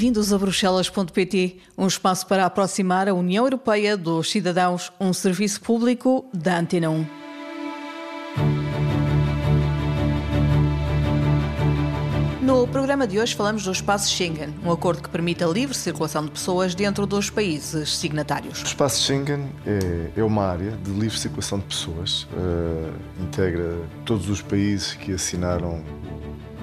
Bem-vindos a Bruxelas.pt, um espaço para aproximar a União Europeia dos cidadãos, um serviço público da Antena 1. No programa de hoje falamos do espaço Schengen, um acordo que permite a livre circulação de pessoas dentro dos países signatários. O espaço Schengen é, é uma área de livre circulação de pessoas, uh, integra todos os países que assinaram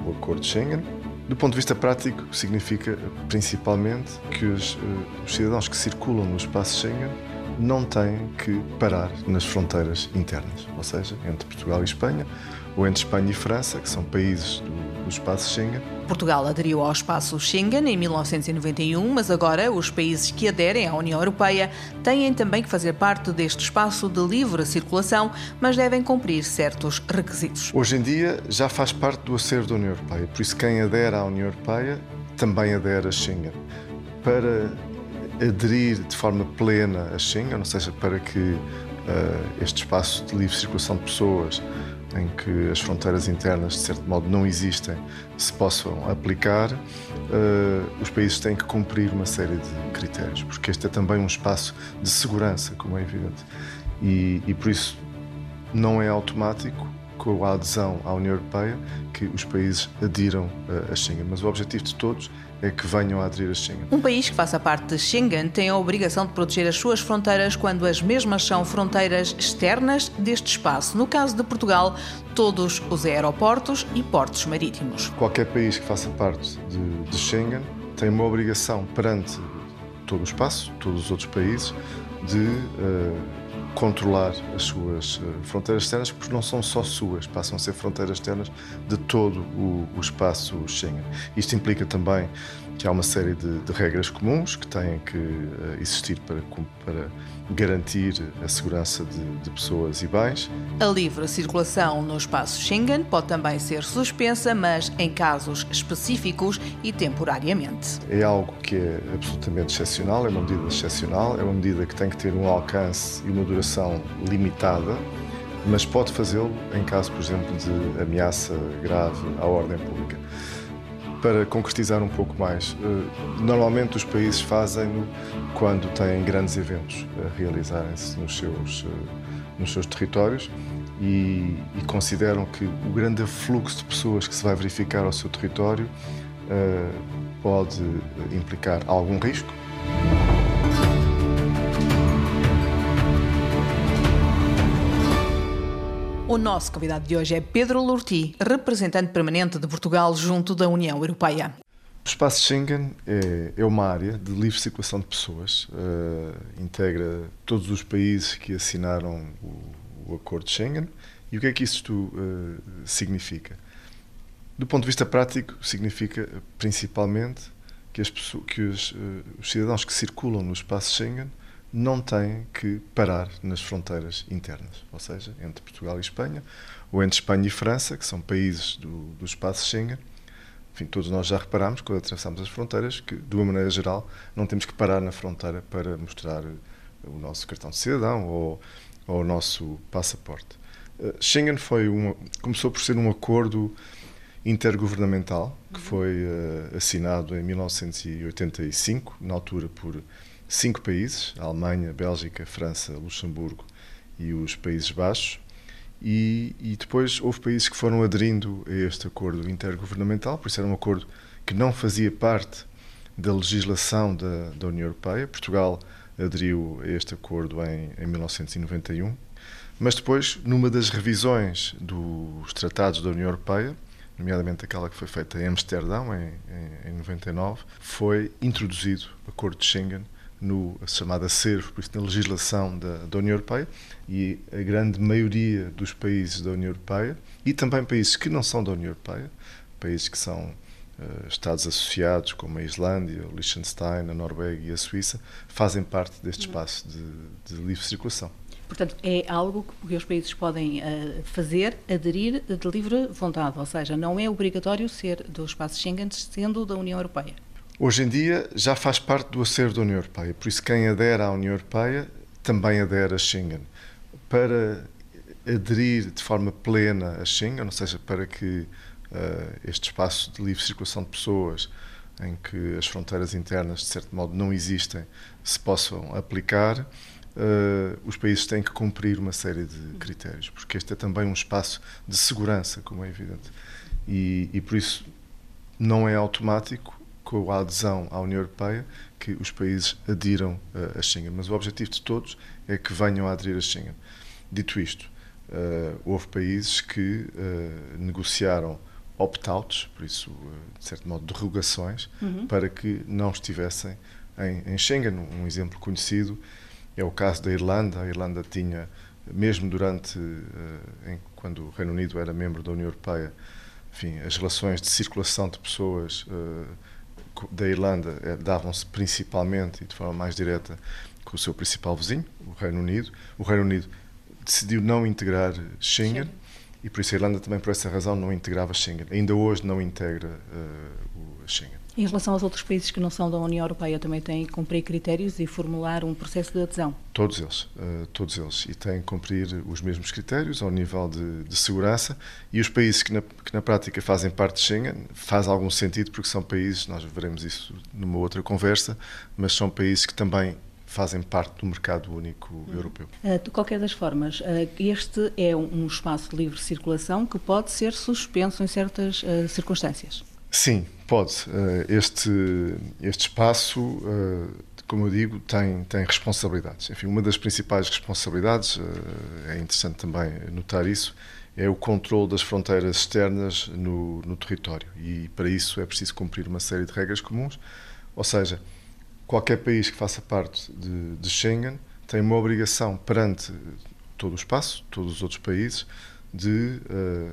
o acordo Schengen do ponto de vista prático, significa principalmente que os, uh, os, cidadãos que circulam no espaço Schengen não têm que parar nas fronteiras internas, ou seja, entre Portugal e Espanha, ou entre Espanha e França, que são países do do espaço Schengen. Portugal aderiu ao espaço Schengen em 1991, mas agora os países que aderem à União Europeia têm também que fazer parte deste espaço de livre circulação, mas devem cumprir certos requisitos. Hoje em dia já faz parte do acervo da União Europeia, por isso quem adere à União Europeia também adere a Schengen. Para aderir de forma plena a Schengen, ou seja, para que uh, este espaço de livre circulação de pessoas em que as fronteiras internas, de certo modo, não existem, se possam aplicar, uh, os países têm que cumprir uma série de critérios, porque este é também um espaço de segurança, como é evidente. E, e por isso não é automático, com a adesão à União Europeia, que os países adiram a Schengen. Mas o objetivo de todos que venham a aderir a Schengen. Um país que faça parte de Schengen tem a obrigação de proteger as suas fronteiras quando as mesmas são fronteiras externas deste espaço. No caso de Portugal, todos os aeroportos e portos marítimos. Qualquer país que faça parte de, de Schengen tem uma obrigação perante todo o espaço, todos os outros países, de uh, controlar as suas uh, fronteiras externas, porque não são só suas, passam a ser fronteiras externas de todo o, o espaço Schengen. Isto implica também que há uma série de, de regras comuns que têm que uh, existir para, para garantir a segurança de, de, pessoas e bens. A livre circulação no espaço Schengen pode também ser suspensa, mas em casos específicos e temporariamente. É algo que é absolutamente excepcional, é uma medida excepcional, é uma medida que tem que ter um alcance e uma duração limitada mas pode fazê-lo em caso, por exemplo, de ameaça grave à ordem pública para concretizar um pouco mais. Eh, normalmente os países fazem-no quando têm grandes eventos a realizarem-se nos seus, eh, nos seus territórios e, e, consideram que o grande fluxo de pessoas que se vai verificar ao seu território eh, pode implicar algum risco. O nosso convidado de hoje é Pedro Lurti, representante permanente de Portugal junto da União Europeia. O espaço Schengen é, é uma área de livre circulação de pessoas, uh, integra todos os países que assinaram o, o, Acordo de Schengen. E o que é que isto uh, significa? Do ponto de vista prático, significa principalmente que, as pessoas, que os, uh, os cidadãos que circulam no espaço Schengen não têm que parar nas fronteiras internas, ou seja, entre Portugal e Espanha, ou entre Espanha e França, que são países do, do espaço Schengen. Enfim, todos nós já reparamos, quando atravessamos as fronteiras, que, de uma maneira geral, não temos que parar na fronteira para mostrar o nosso cartão de cidadão ou, ou o nosso passaporte. Uh, Schengen foi uma, começou por ser um acordo intergovernamental que foi uh, assinado em 1985, na altura por cinco países: Alemanha, Bélgica, França, Luxemburgo e os Países Baixos. E, e, depois houve países que foram aderindo a este acordo intergovernamental, por isso era um acordo que não fazia parte da legislação da, da União Europeia. Portugal aderiu a este acordo em, em 1991, mas depois, numa das revisões dos tratados da União Europeia, nomeadamente aquela que foi feita em Amsterdão, em, em, em 99, foi introduzido o Acordo de Schengen no chamada CERV, por isso na legislação da, da, União Europeia, e a grande maioria dos países da União Europeia, e também países que não são da União Europeia, países que são uh, Estados associados, como a Islândia, o Liechtenstein, a Noruega e a Suíça, fazem parte deste espaço de, de livre circulação. Portanto, é algo que os países podem uh, fazer, aderir de livre vontade, ou seja, não é obrigatório ser do espaço Schengen, sendo da União Europeia. Hoje em dia já faz parte do acervo da União Europeia, por isso quem adere à União Europeia também adere a Schengen. Para aderir de forma plena a Schengen, ou seja, para que uh, este espaço de livre circulação de pessoas em que as fronteiras internas, de certo modo, não existem, se possam aplicar, uh, os países têm que cumprir uma série de critérios, porque este é também um espaço de segurança, como é evidente. E, e por isso não é automático, com a adesão à União Europeia, que os países adiram uh, a Schengen. Mas o objetivo de todos é que venham a aderir a Schengen. Dito isto, uh, houve países que negociaram opt-outs, por isso, de certo modo, derrogações, uhum. para que não estivessem em, em Schengen. Um exemplo conhecido é o caso da Irlanda. A Irlanda tinha, mesmo durante, uh, quando o Reino Unido era membro da União Europeia, enfim, as relações de circulação de pessoas uh, da Irlanda uh, davam-se principalmente e de forma mais direta com o seu principal vizinho, o Reino Unido. O Reino Unido decidiu não integrar Schengen. Sim. E por isso a Irlanda também, por essa razão, não integrava Schengen. Ainda hoje não integra uh, o Schengen. Em relação aos outros países que não são da União Europeia, também têm que cumprir critérios e formular um processo de adesão? Todos eles, uh, todos eles. E têm que cumprir os mesmos critérios ao nível de, de segurança. E os países que na, que na, prática fazem parte de Schengen, faz algum sentido porque são países, nós veremos isso numa outra conversa, mas são países que também fazem parte do mercado único uhum. europeu. Uh, de qualquer das formas, uh, este é um, espaço de livre circulação que pode ser suspenso em certas circunstâncias. Sim, pode. Este, este espaço, como eu digo, tem, tem responsabilidades. Enfim, uma das principais responsabilidades, é interessante também notar isso, é o controle das fronteiras externas no, no território. E para isso é preciso cumprir uma série de regras comuns, ou seja, qualquer país que faça parte de, de, Schengen tem uma obrigação perante todo o espaço, todos os outros países, de uh,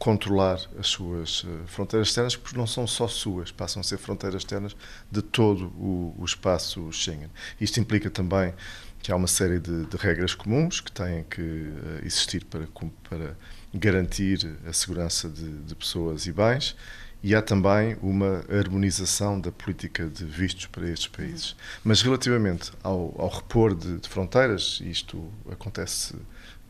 controlar as suas uh, fronteiras externas, porque não são só suas, passam a ser fronteiras externas de todo o, o espaço Schengen. Isto implica também que há uma série de, de regras comuns que têm que uh, existir para, para garantir a segurança de, de pessoas e bens e há também uma harmonização da política de vistos para estes países. Mas relativamente ao, ao repor de, de, fronteiras, isto acontece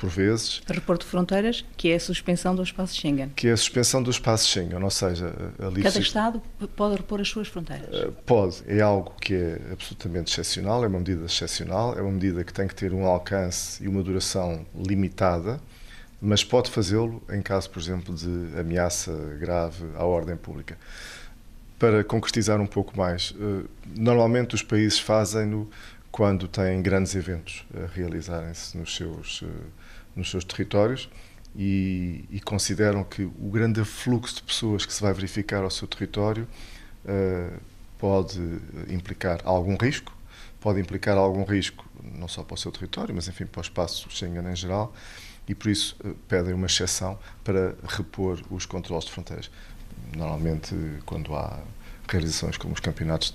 por vezes. Repor de fronteiras, que é a suspensão do espaço Schengen. Que é a suspensão do espaço Schengen, ou seja, ali Cada Estado pode repor as suas fronteiras. Eh, pode, é algo que é absolutamente excepcional, é uma medida excepcional, é uma medida que tem que ter um alcance e uma duração limitada mas pode fazê-lo em caso, por exemplo, de ameaça grave à ordem pública. Para concretizar um pouco mais, eh, normalmente os países fazem-no quando têm grandes eventos a realizarem-se nos seus, eh, nos seus territórios e, e, consideram que o grande fluxo de pessoas que se vai verificar ao seu território uh, pode implicar algum risco, pode implicar algum risco não só para o seu território, mas enfim para o espaço Schengen em geral, e por isso eh, pedem uma exceção para repor os controles de fronteiras. Normalmente, quando há realizações como os campeonatos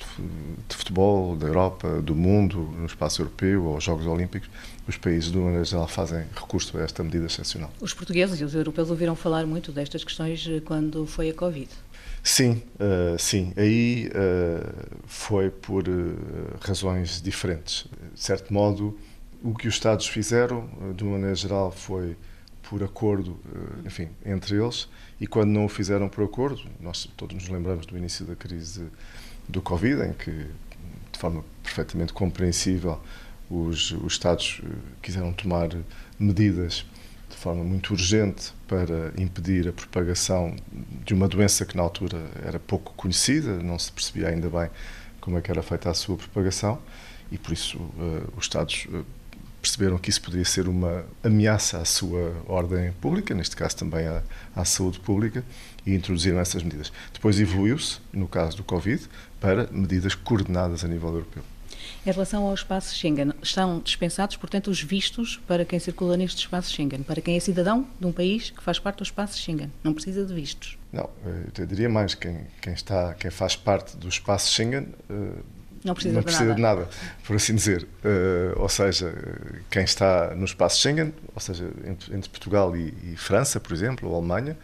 de futebol da Europa, do mundo, no espaço europeu ou os Jogos Olímpicos, os países, de uma maneira geral, fazem recurso a esta medida excepcional. Os portugueses e os europeus ouviram falar muito destas questões eh, quando foi a Covid. Sim, uh, sim. Aí uh, foi por uh, razões diferentes. De certo modo, o que os Estados fizeram, de uma maneira geral, foi por acordo, eh, enfim, entre eles, e quando não o fizeram por acordo, nós todos nos lembramos do início da crise do Covid, em que, de forma perfeitamente compreensível, os, os Estados eh, quiseram tomar medidas de forma muito urgente para impedir a propagação de uma doença que na altura era pouco conhecida, não se percebia ainda bem como é que era feita a sua propagação e por isso uh, os Estados perceberam que isso poderia ser uma ameaça à sua ordem pública, neste caso também à, à saúde pública, e introduziram essas medidas. Depois evoluiu-se, no caso do Covid, para medidas coordenadas a nível europeu. Em relação ao espaço Schengen, estão dispensados, portanto, os vistos para quem circula neste espaço Schengen, para quem é cidadão de um país que faz parte do espaço Schengen. Não precisa de vistos. Não, eu diria mais, quem, quem, está, quem faz parte do espaço Schengen eh, não precisa, não precisa de, nada. de, nada. por assim dizer. Uh, ou seja, quem está no espaço Schengen, ou seja, entre, entre Portugal e, e, França, por exemplo, ou Alemanha,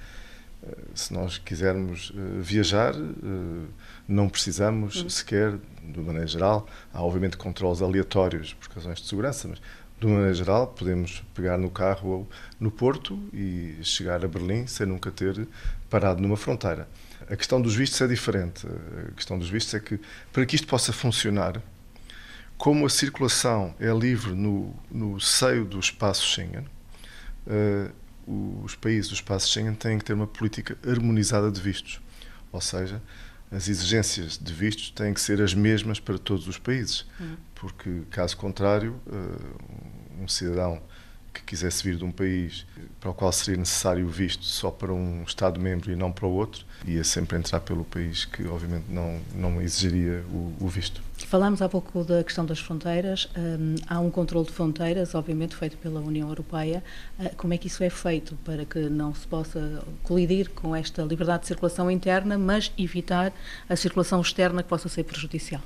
uh, se nós quisermos uh, viajar, não precisamos uhum. sequer, de maneira geral, há obviamente controles aleatórios por razões de segurança, mas de maneira geral, podemos pegar no carro no Porto e chegar a Berlim sem nunca ter parado numa fronteira. A questão dos vistos é diferente. A questão dos vistos é que, para que isto possa funcionar, como a circulação é livre no, no seio do espaço Schengen, uh, os países do espaço Schengen têm que ter uma política harmonizada de vistos. Ou seja, as exigências de vistos têm que ser as mesmas para todos os países. Uhum. Porque, caso contrário, uh, um cidadão que quisesse vir de um país para o qual seria necessário visto só para um Estado-membro e não para o outro, ia sempre entrar pelo país que, obviamente, não, não exigiria o, o visto. Falámos há pouco da questão das fronteiras. Um, há um controle de fronteiras, obviamente, feito pela União Europeia. Uh, como é que isso é feito para que não se possa colidir com esta liberdade de circulação interna, mas evitar a circulação externa que possa ser prejudicial?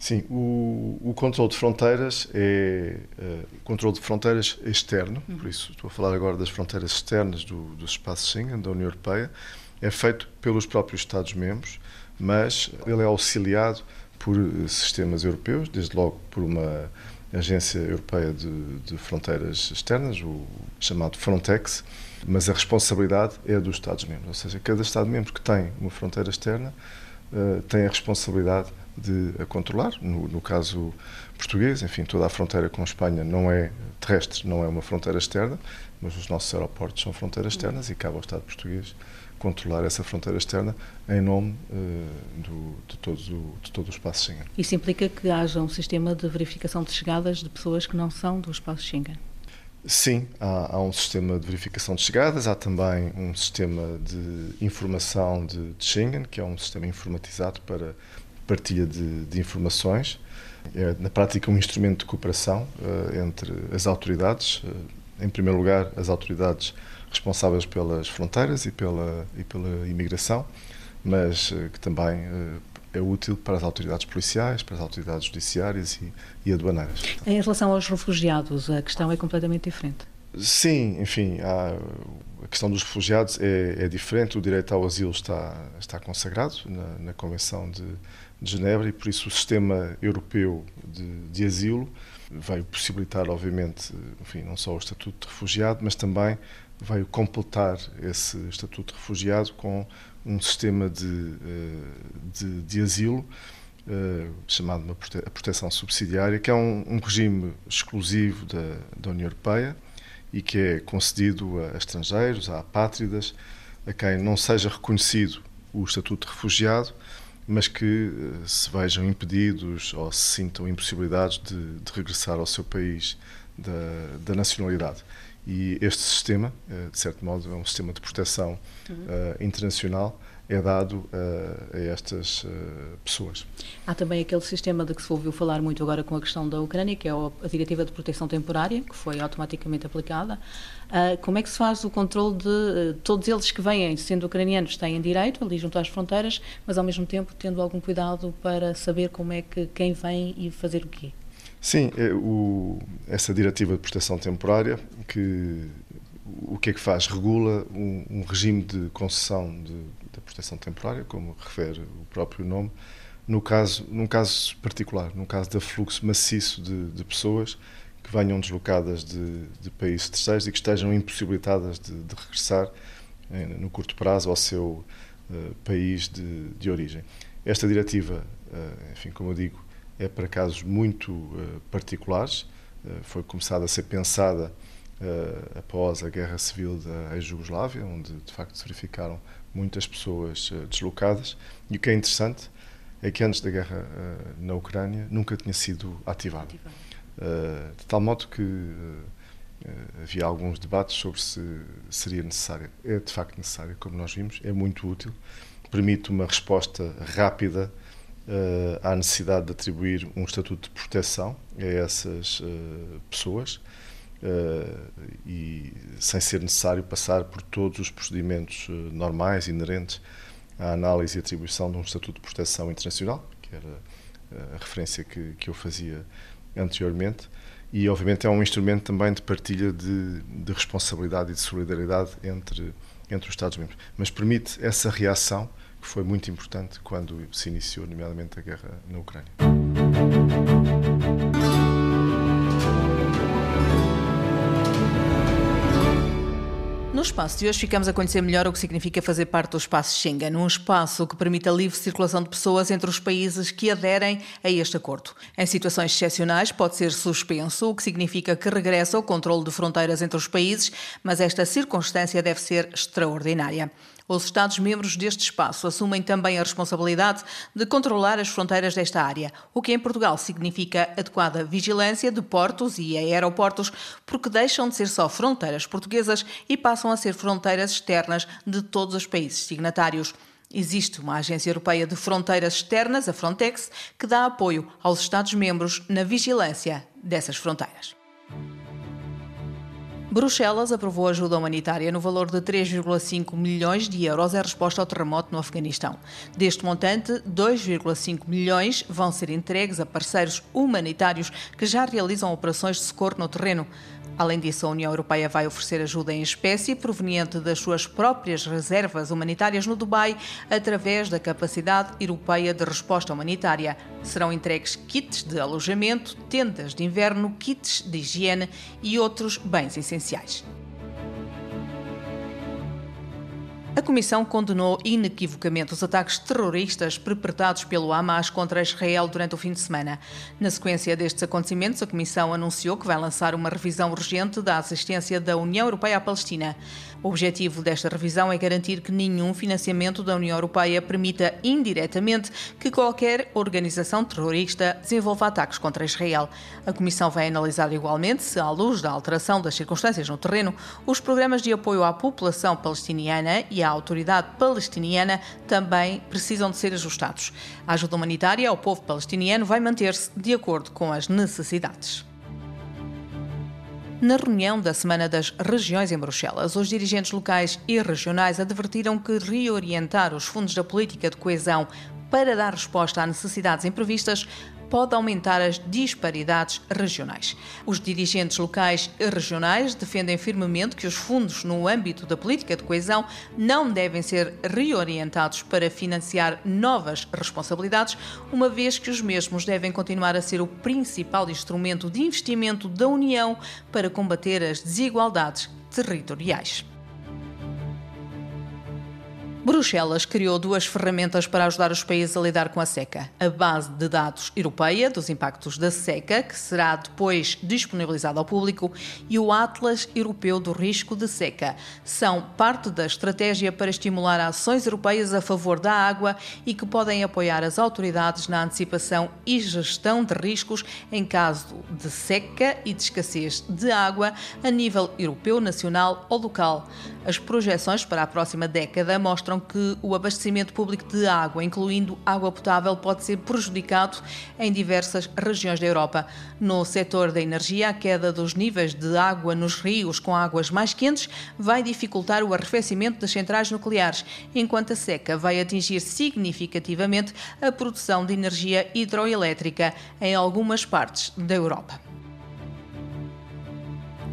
Sim, o, o controle de fronteiras é uh, controle de fronteiras externo, por isso estou a falar agora das fronteiras externas do, do espaço Schengen, da União Europeia, é feito pelos próprios Estados-membros, mas ele é auxiliado por eh, sistemas europeus, desde logo por uma agência europeia de, de fronteiras externas, o chamado Frontex, mas a responsabilidade é dos Estados-membros, ou seja, cada Estado-membro que tem uma fronteira externa uh, tem a responsabilidade de a controlar. No, no, caso português, enfim, toda a fronteira com a Espanha não é terrestre, não é uma fronteira externa, mas os nossos aeroportos são fronteiras externas e cabe ao Estado português controlar essa fronteira externa em nome uh, do, de, todo o, de todo o espaço Schengen. Isso implica que haja um sistema de verificação de chegadas de pessoas que não são do espaço Schengen? Sim, há, há, um sistema de verificação de chegadas, há também um sistema de informação de, de Schengen, que é um sistema informatizado para partilha de, de informações. É, na prática, um instrumento de cooperação uh, entre as autoridades. Uh, em primeiro lugar, as autoridades responsáveis pelas fronteiras e pela, e pela imigração, mas uh, que também é útil para as autoridades policiais, para as autoridades judiciárias e, e aduaneiras. Em relação aos refugiados, a questão é completamente diferente. Sim, enfim, há, a questão dos refugiados é, é, diferente. O direito ao asilo está, está consagrado na, na Convenção de, de Genebra e por isso o sistema europeu de, de asilo veio possibilitar, obviamente, enfim, não só o estatuto de refugiado, mas também veio completar esse estatuto de refugiado com um sistema de, eh, de, de asilo eh, chamado uma prote a proteção subsidiária, que é um, um regime exclusivo da, da União Europeia e que é concedido a estrangeiros, a apátridas, a quem não seja reconhecido o estatuto de refugiado mas que eh, se vejam impedidos ou se sintam impossibilidades de, de regressar ao seu país da, da, nacionalidade. E este sistema, eh, de certo modo, é um sistema de proteção uhum. uh, internacional é dado uh, a estas uh, pessoas. Há também aquele sistema de que se ouviu falar muito agora com a questão da Ucrânia, que é a Diretiva de Proteção Temporária, que foi automaticamente aplicada. Uh, como é que se faz o controle de todos eles que vêm, sendo ucranianos, têm direito ali junto às fronteiras, mas ao mesmo tempo tendo algum cuidado para saber como é que quem vem e fazer o quê? Sim, o, essa diretiva de proteção temporária que o que é que faz? Regula um, um regime de concessão de, da proteção temporária, como refere o próprio nome, no caso, num caso particular, num caso de fluxo maciço de, de pessoas que venham deslocadas de, de, países terceiros e que estejam impossibilitadas de, de regressar eh, no curto prazo ao seu uh, país de, de, origem. Esta diretiva, uh, enfim, como eu digo, é para casos muito uh, particulares, foi começada a ser pensada após a guerra civil da ex-Jugoslávia, onde de facto se verificaram muitas pessoas uh, deslocadas. E o que é interessante é que antes da guerra uh, na Ucrânia nunca tinha sido ativado. ativado. Uh, de tal modo que havia alguns debates sobre se seria necessária. É de facto necessária, como nós vimos, é muito útil, permite uma resposta rápida à necessidade de atribuir um estatuto de proteção a essas pessoas e sem ser necessário passar por todos os procedimentos uh, normais, inerentes à análise e atribuição de um Estatuto de Proteção Internacional, que era eh, a referência que, que eu fazia anteriormente, e obviamente é um instrumento também de partilha de, de responsabilidade e de solidariedade entre, entre os Estados-membros. Mas permite essa reação que foi muito importante quando se iniciou, nomeadamente, a guerra na Ucrânia. No espaço de hoje ficamos a conhecer melhor o que significa fazer parte do espaço Schengen, um espaço que permite a livre circulação de pessoas entre os países que aderem a este acordo. Em situações excepcionais pode ser suspenso, o que significa que regressa o controle de fronteiras entre os países, mas esta circunstância deve ser extraordinária. Os Estados-membros deste espaço assumem também a responsabilidade de controlar as fronteiras desta área, o que em Portugal significa adequada vigilância de portos e aeroportos, porque deixam de ser só fronteiras portuguesas e passam a ser fronteiras externas de todos os países signatários. Existe uma agência europeia de fronteiras externas, a Frontex, que dá apoio aos Estados-membros na vigilância dessas fronteiras. Bruxelas aprovou ajuda humanitária no valor de 3,5 milhões de euros em resposta ao terremoto no Afeganistão. Deste montante, 2,5 milhões vão ser entregues a parceiros humanitários que já realizam operações de socorro no terreno. Além disso, a União Europeia vai oferecer ajuda em espécie proveniente das suas próprias reservas humanitárias no Dubai, através da capacidade europeia de resposta humanitária. Serão entregues kits de alojamento, tendas de inverno, kits de higiene e outros bens essenciais. A Comissão condenou inequivocamente os ataques terroristas perpetrados pelo Hamas contra Israel durante o fim de semana. Na sequência destes acontecimentos, a Comissão anunciou que vai lançar uma revisão urgente da assistência da União Europeia à Palestina. O objetivo desta revisão é garantir que nenhum financiamento da União Europeia permita indiretamente que qualquer organização terrorista desenvolva ataques contra Israel. A Comissão vai analisar igualmente se, à luz da alteração das circunstâncias no terreno, os programas de apoio à população palestiniana e à autoridade palestiniana também precisam de ser ajustados. A ajuda humanitária ao povo palestiniano vai manter-se de acordo com as necessidades. Na reunião da Semana das Regiões em Bruxelas, os dirigentes locais e regionais advertiram que reorientar os fundos da política de coesão para dar resposta a necessidades imprevistas pode aumentar as disparidades regionais. Os dirigentes locais e regionais defendem firmemente que os fundos no âmbito da política de coesão não devem ser reorientados para financiar novas responsabilidades, uma vez que os mesmos devem continuar a ser o principal instrumento de investimento da União para combater as desigualdades territoriais. Bruxelas criou duas ferramentas para ajudar os países a lidar com a seca. A base de dados europeia dos impactos da seca, que será depois disponibilizada ao público, e o Atlas Europeu do Risco de Seca. São parte da estratégia para estimular ações europeias a favor da água e que podem apoiar as autoridades na antecipação e gestão de riscos em caso de seca e de escassez de água a nível europeu, nacional ou local. As projeções para a próxima década mostram mostram que o abastecimento público de água, incluindo água potável, pode ser prejudicado em diversas regiões da Europa. No setor da energia, a queda dos níveis de água nos rios com águas mais quentes vai dificultar o arrefecimento das centrais nucleares, enquanto a seca vai atingir significativamente a produção de energia hidroelétrica em algumas partes da Europa.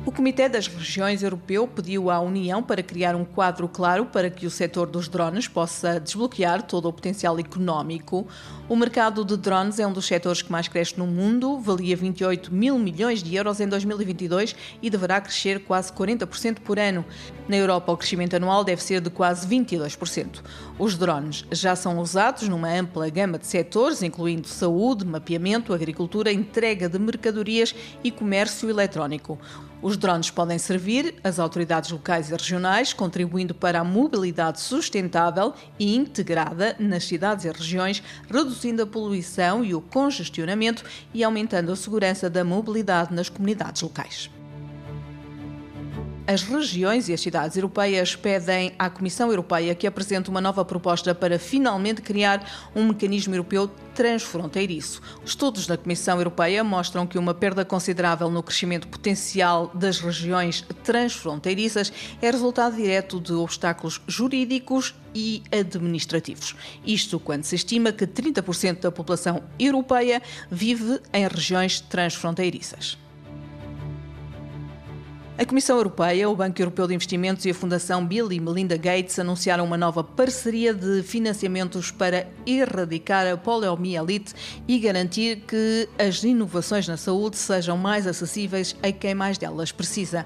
O Comitê das Regiões Europeu pediu à União para criar um quadro claro para que o setor dos drones possa desbloquear todo o potencial económico. O mercado de drones é um dos setores que mais cresce no mundo, valia 28 mil milhões de euros em 2022 e deverá crescer quase 40% por ano. Na Europa, o crescimento anual deve ser de quase 22%. Os drones já são usados numa ampla gama de setores, incluindo saúde, mapeamento, agricultura, entrega de mercadorias e comércio eletrónico. Os drones podem servir as autoridades locais e regionais, contribuindo para a mobilidade sustentável e integrada nas cidades e regiões, reduzindo a poluição e o congestionamento e aumentando a segurança da mobilidade nas comunidades locais. As regiões e as cidades europeias pedem à Comissão Europeia que apresente uma nova proposta para finalmente criar um mecanismo europeu transfronteiriço. Estudos da Comissão Europeia mostram que uma perda considerável no crescimento potencial das regiões transfronteiriças é resultado direto de obstáculos jurídicos e administrativos. Isto quando se estima que 30% da população europeia vive em regiões transfronteiriças. A Comissão Europeia, o Banco Europeu de Investimentos e a Fundação Bill e Melinda Gates anunciaram uma nova parceria de financiamentos para erradicar a poliomielite e garantir que as inovações na saúde sejam mais acessíveis a quem mais delas precisa.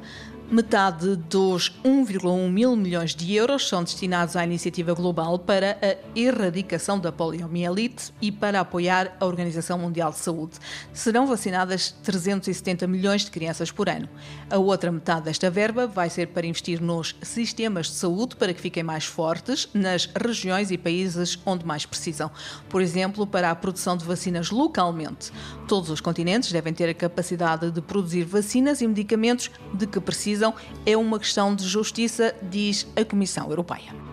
Metade dos 1,1 mil milhões de euros são destinados à iniciativa global para a erradicação da poliomielite e para apoiar a Organização Mundial de Saúde. Serão vacinadas 370 milhões de crianças por ano. A outra metade desta verba vai ser para investir nos sistemas de saúde para que fiquem mais fortes nas regiões e países onde mais precisam. Por exemplo, para a produção de vacinas localmente. Todos os continentes devem ter a capacidade de produzir vacinas e medicamentos de que precisam decisão é uma questão de justiça, diz a Comissão Europeia.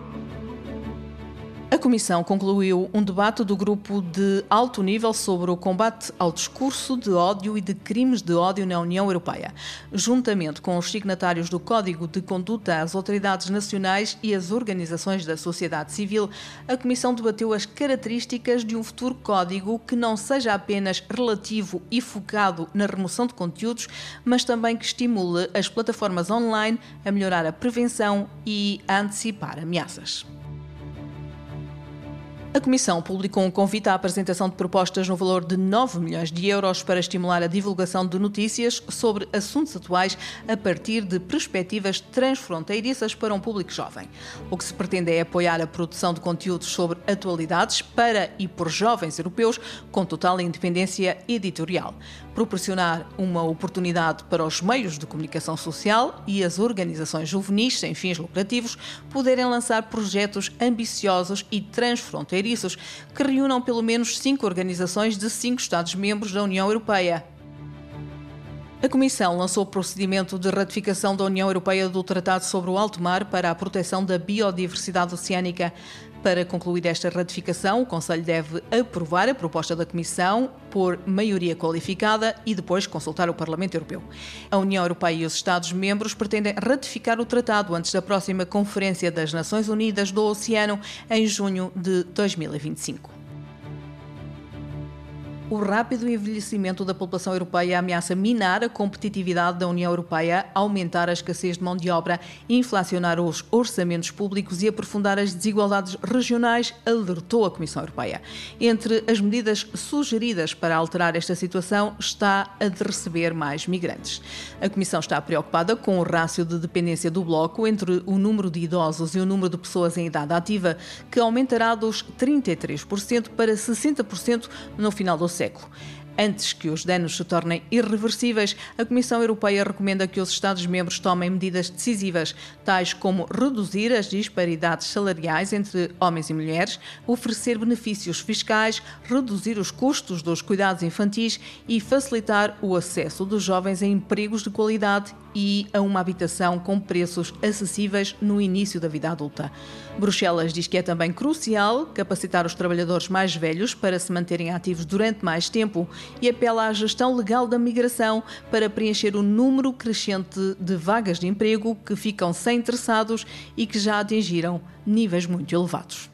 A Comissão concluiu um debate do grupo de alto nível sobre o combate ao discurso de ódio e de crimes de ódio na União Europeia. Juntamente com os signatários do Código de Conduta, as autoridades nacionais e as organizações da sociedade civil, a Comissão debateu as características de um futuro código que não seja apenas relativo e focado na remoção de conteúdos, mas também que estimule as plataformas online a melhorar a prevenção e a antecipar ameaças. A Comissão publicou um convite à apresentação de propostas no valor de 9 milhões de euros para estimular a divulgação de notícias sobre assuntos atuais a partir de perspectivas transfronteiriças para um público jovem. O que se pretende é apoiar a produção de conteúdos sobre atualidades para e por jovens europeus com total independência editorial proporcionar uma oportunidade para os meios de comunicação social e as organizações juvenis sem fins lucrativos poderem lançar projetos ambiciosos e transfronteiriços que reúnam pelo menos cinco organizações de cinco Estados-membros da União Europeia. A Comissão lançou o procedimento de ratificação da União Europeia do Tratado sobre o Alto Mar para a proteção da biodiversidade oceânica. Para concluir esta ratificação, o Conselho deve aprovar a proposta da Comissão por maioria qualificada e depois consultar o Parlamento Europeu. A União Europeia e os Estados-membros pretendem ratificar o tratado antes da próxima Conferência das Nações Unidas do Oceano em junho de 2025. O rápido envelhecimento da população europeia ameaça minar a competitividade da União Europeia, aumentar a escassez de mão de obra, inflacionar os orçamentos públicos e aprofundar as desigualdades regionais, alertou a Comissão Europeia. Entre as medidas sugeridas para alterar esta situação está a de receber mais migrantes. A Comissão está preocupada com o rácio de dependência do bloco entre o número de idosos e o número de pessoas em idade ativa, que aumentará dos 33% para 60% no final do século. Antes que os danos se tornem irreversíveis, a Comissão Europeia recomenda que os Estados-membros tomem medidas decisivas, tais como reduzir as disparidades salariais entre homens e mulheres, oferecer benefícios fiscais, reduzir os custos dos cuidados infantis e facilitar o acesso dos jovens a empregos de qualidade e a uma habitação com preços acessíveis no início da vida adulta. Bruxelas diz que é também crucial capacitar os trabalhadores mais velhos para se manterem ativos durante mais tempo e apela à gestão legal da migração para preencher o número crescente de vagas de emprego que ficam sem interessados e que já atingiram níveis muito elevados.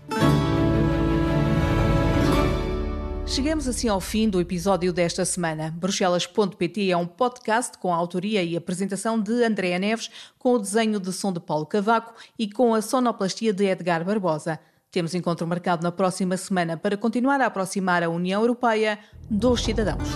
Chegamos assim ao fim do episódio desta semana. Bruxelas.pt é um podcast com a autoria e apresentação de Andréa Neves, com o desenho de som de Paulo Cavaco e com a sonoplastia de Edgar Barbosa. Temos encontro marcado na próxima semana para continuar a aproximar a União Europeia dos cidadãos.